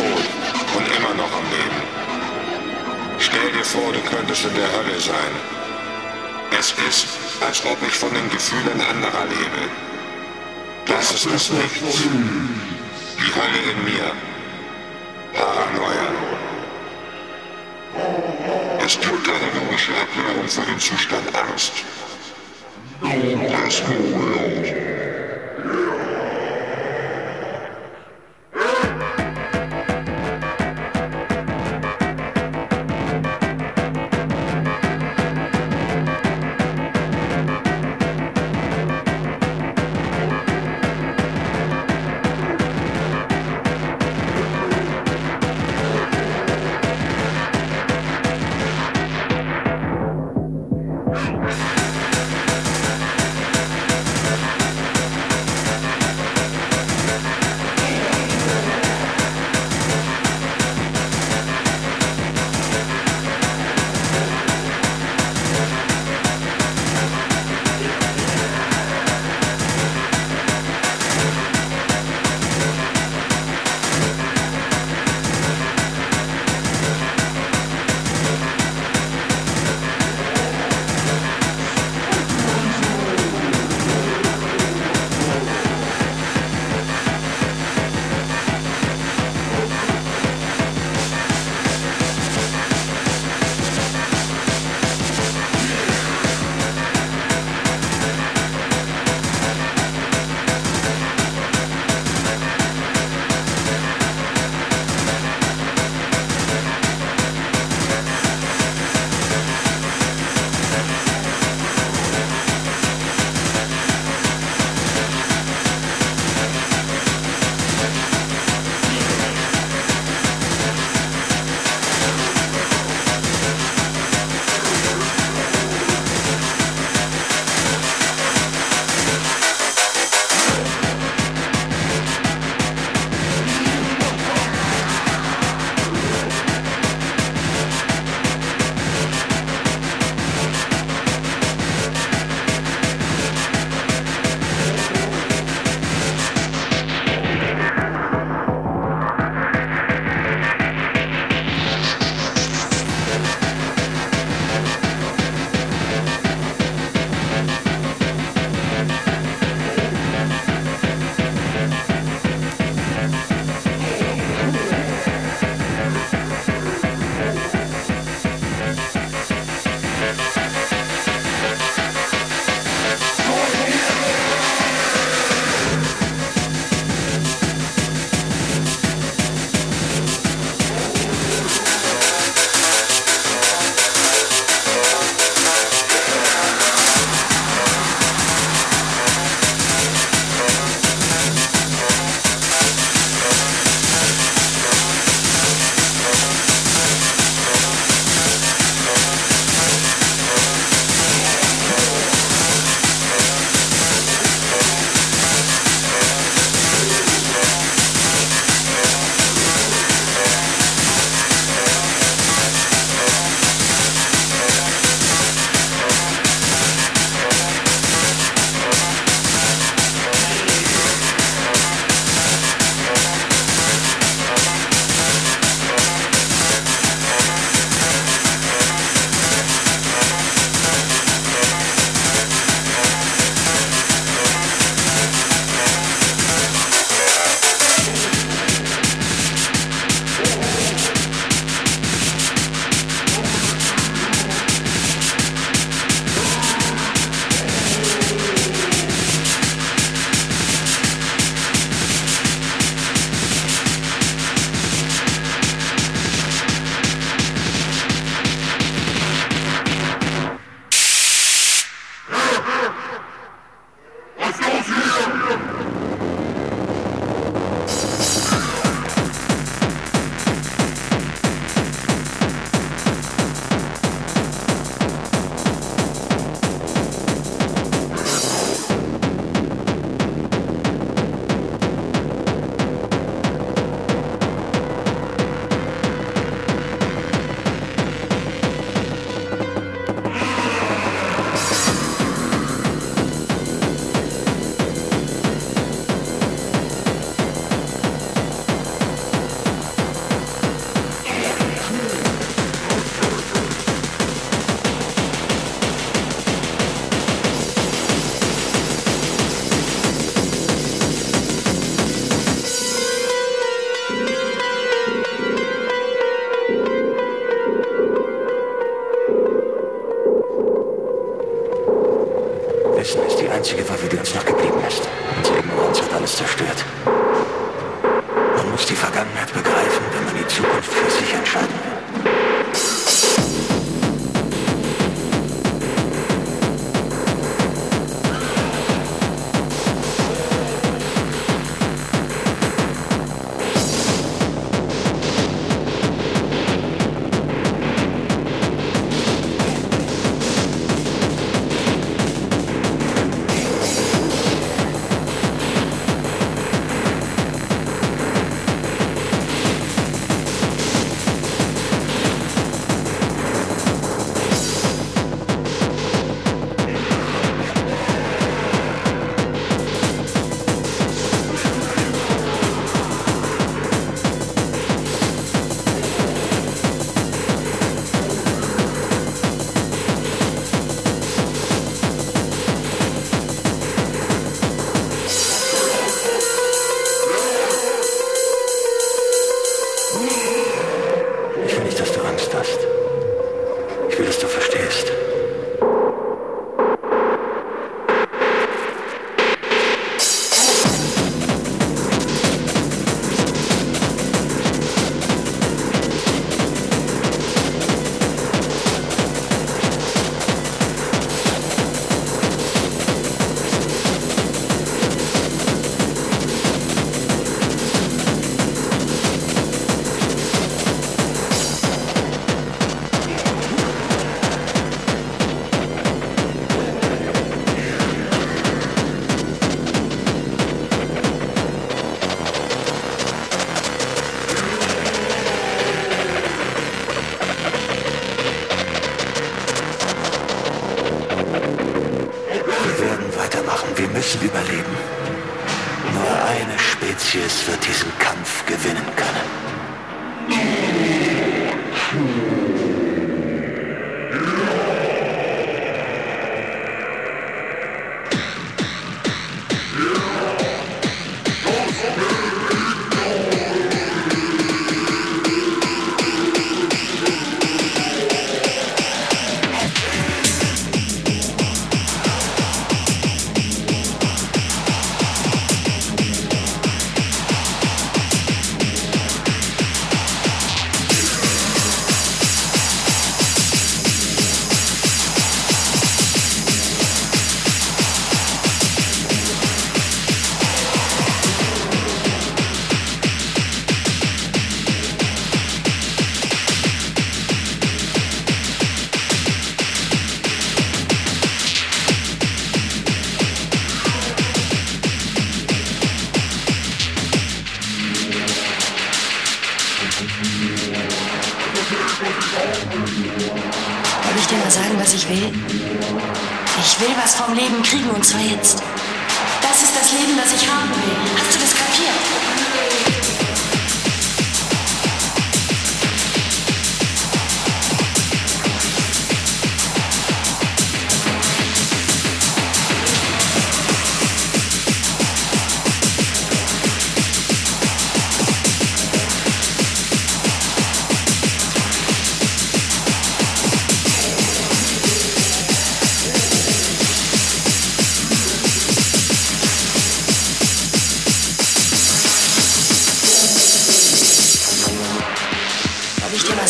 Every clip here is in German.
tot und immer noch am Leben. Stell dir vor, du könntest in der Hölle sein. Es ist, als ob ich von den Gefühlen anderer lebe. Das ist es nicht. Die Hölle in mir. Paranoia. Es tut eine logische Erklärung für den Zustand Angst. Das ist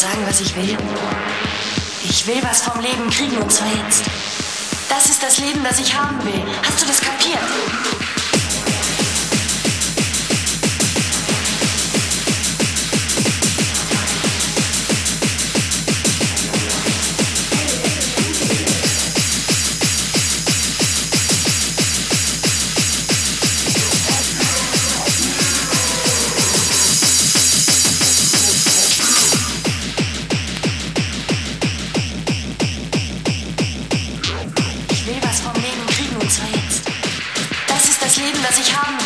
sagen, was ich will? Ich will was vom Leben kriegen und zwar jetzt. Das ist das Leben, das ich haben will. Hast du das kapiert? das ich haben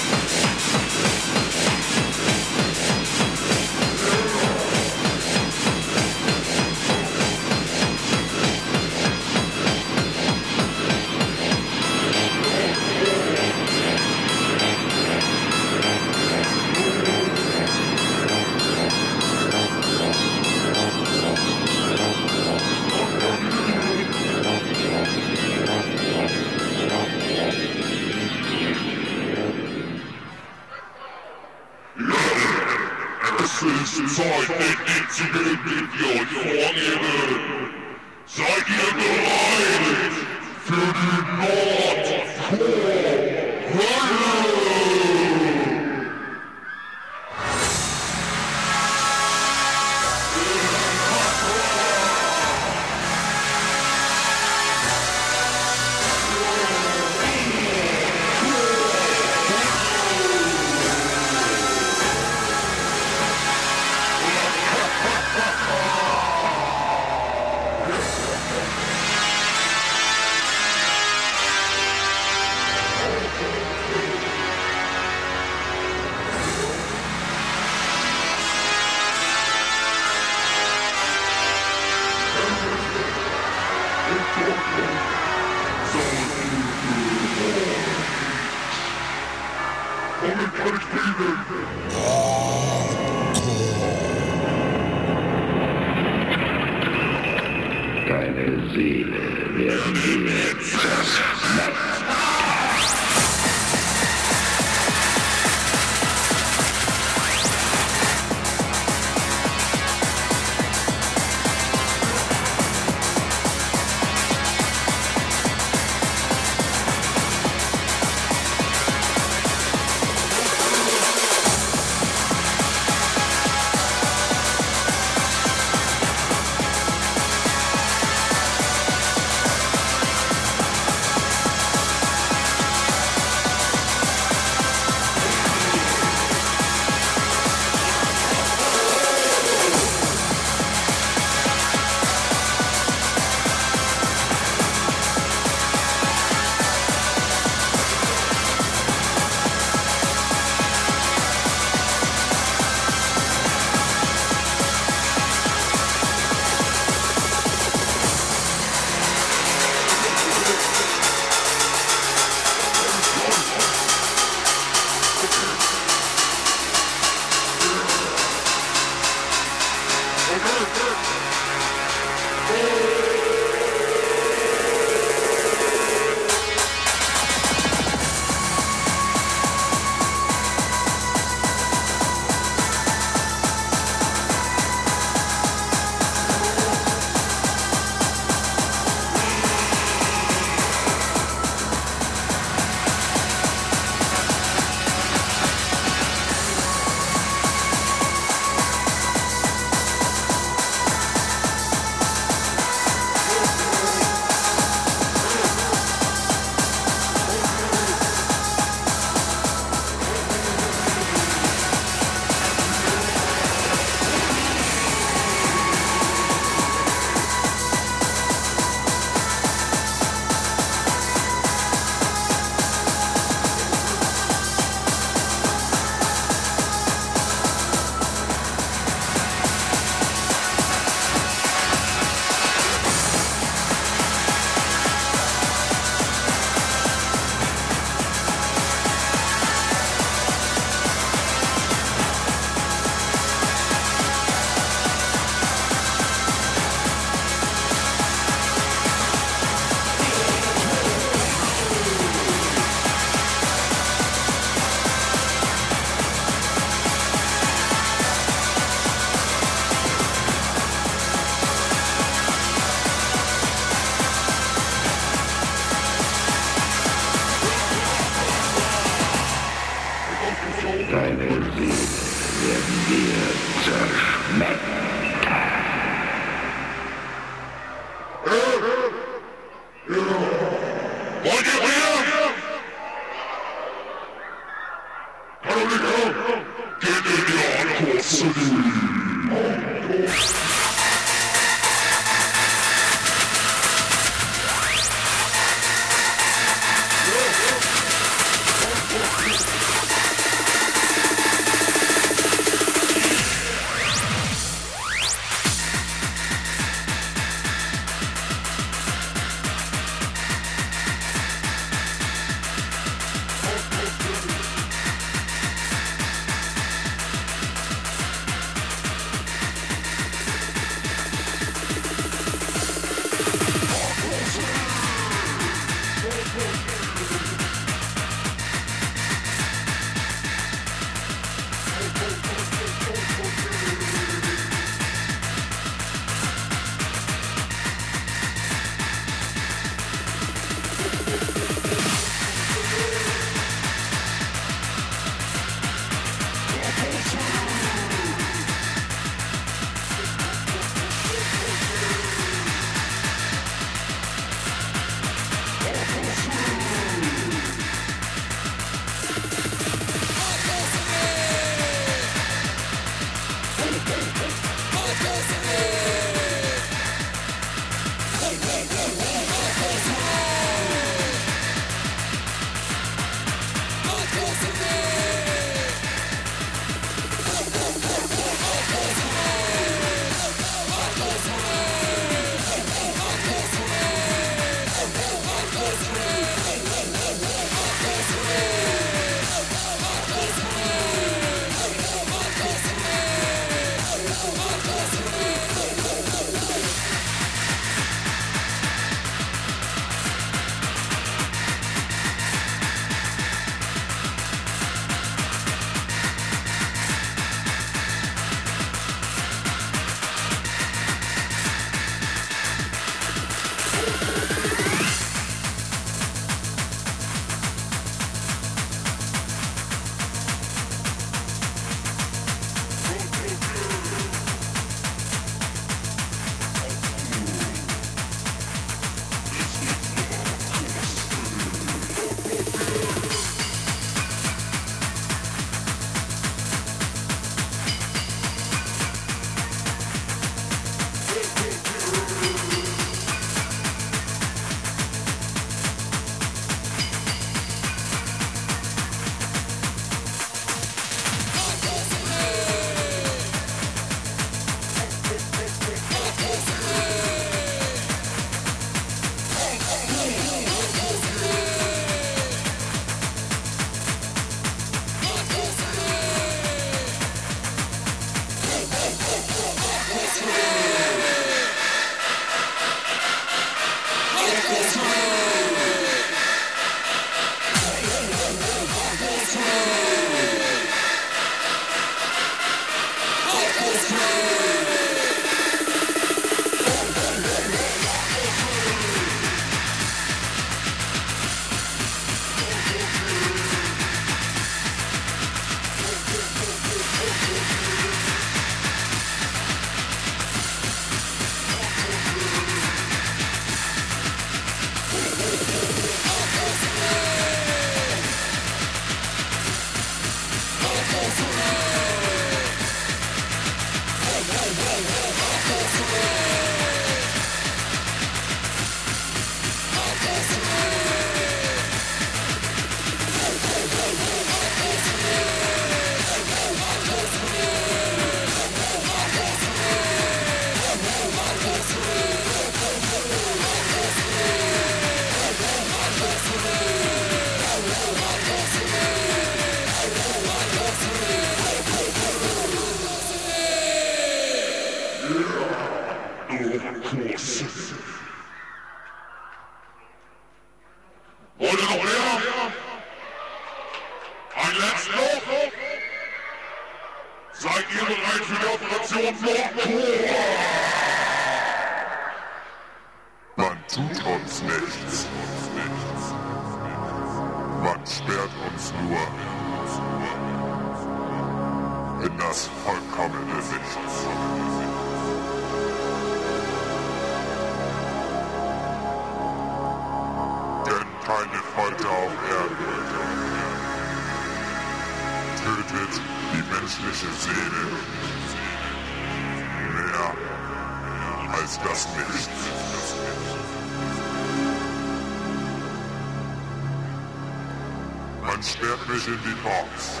in die Box.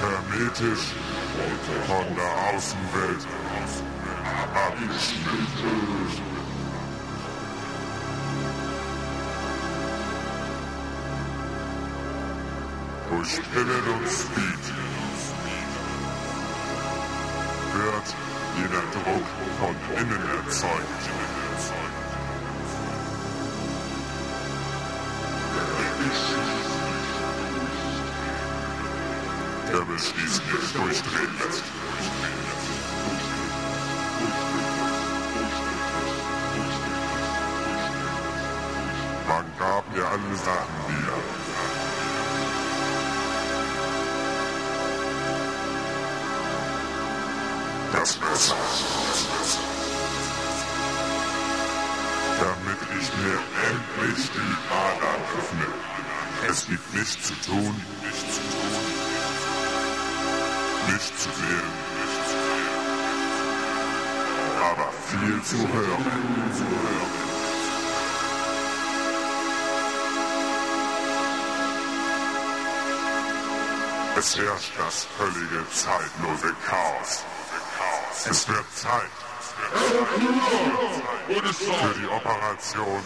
Hermetisch von der Außenwelt abgeschnitten. Durch Pillen und Speed wird jeder Druck von innen erzeugt. beschließen, jetzt durchdrehen, jetzt durchdrehen. Man gab mir alle Sachen, die Es herrscht das völlige zeitlose Chaos. Es wird Zeit. Für die Operation.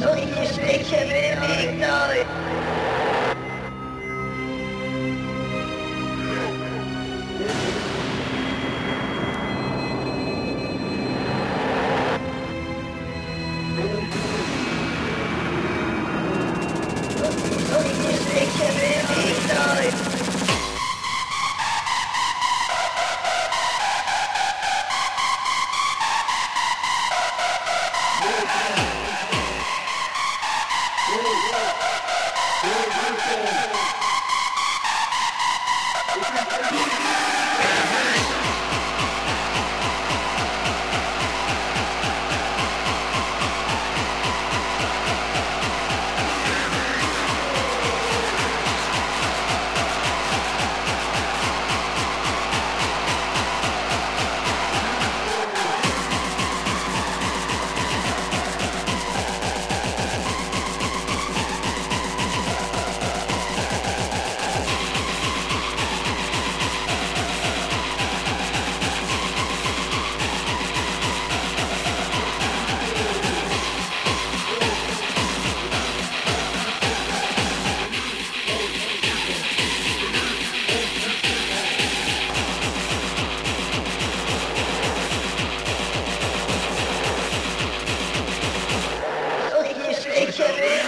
Zo'n gesprekje will ik nooit. Show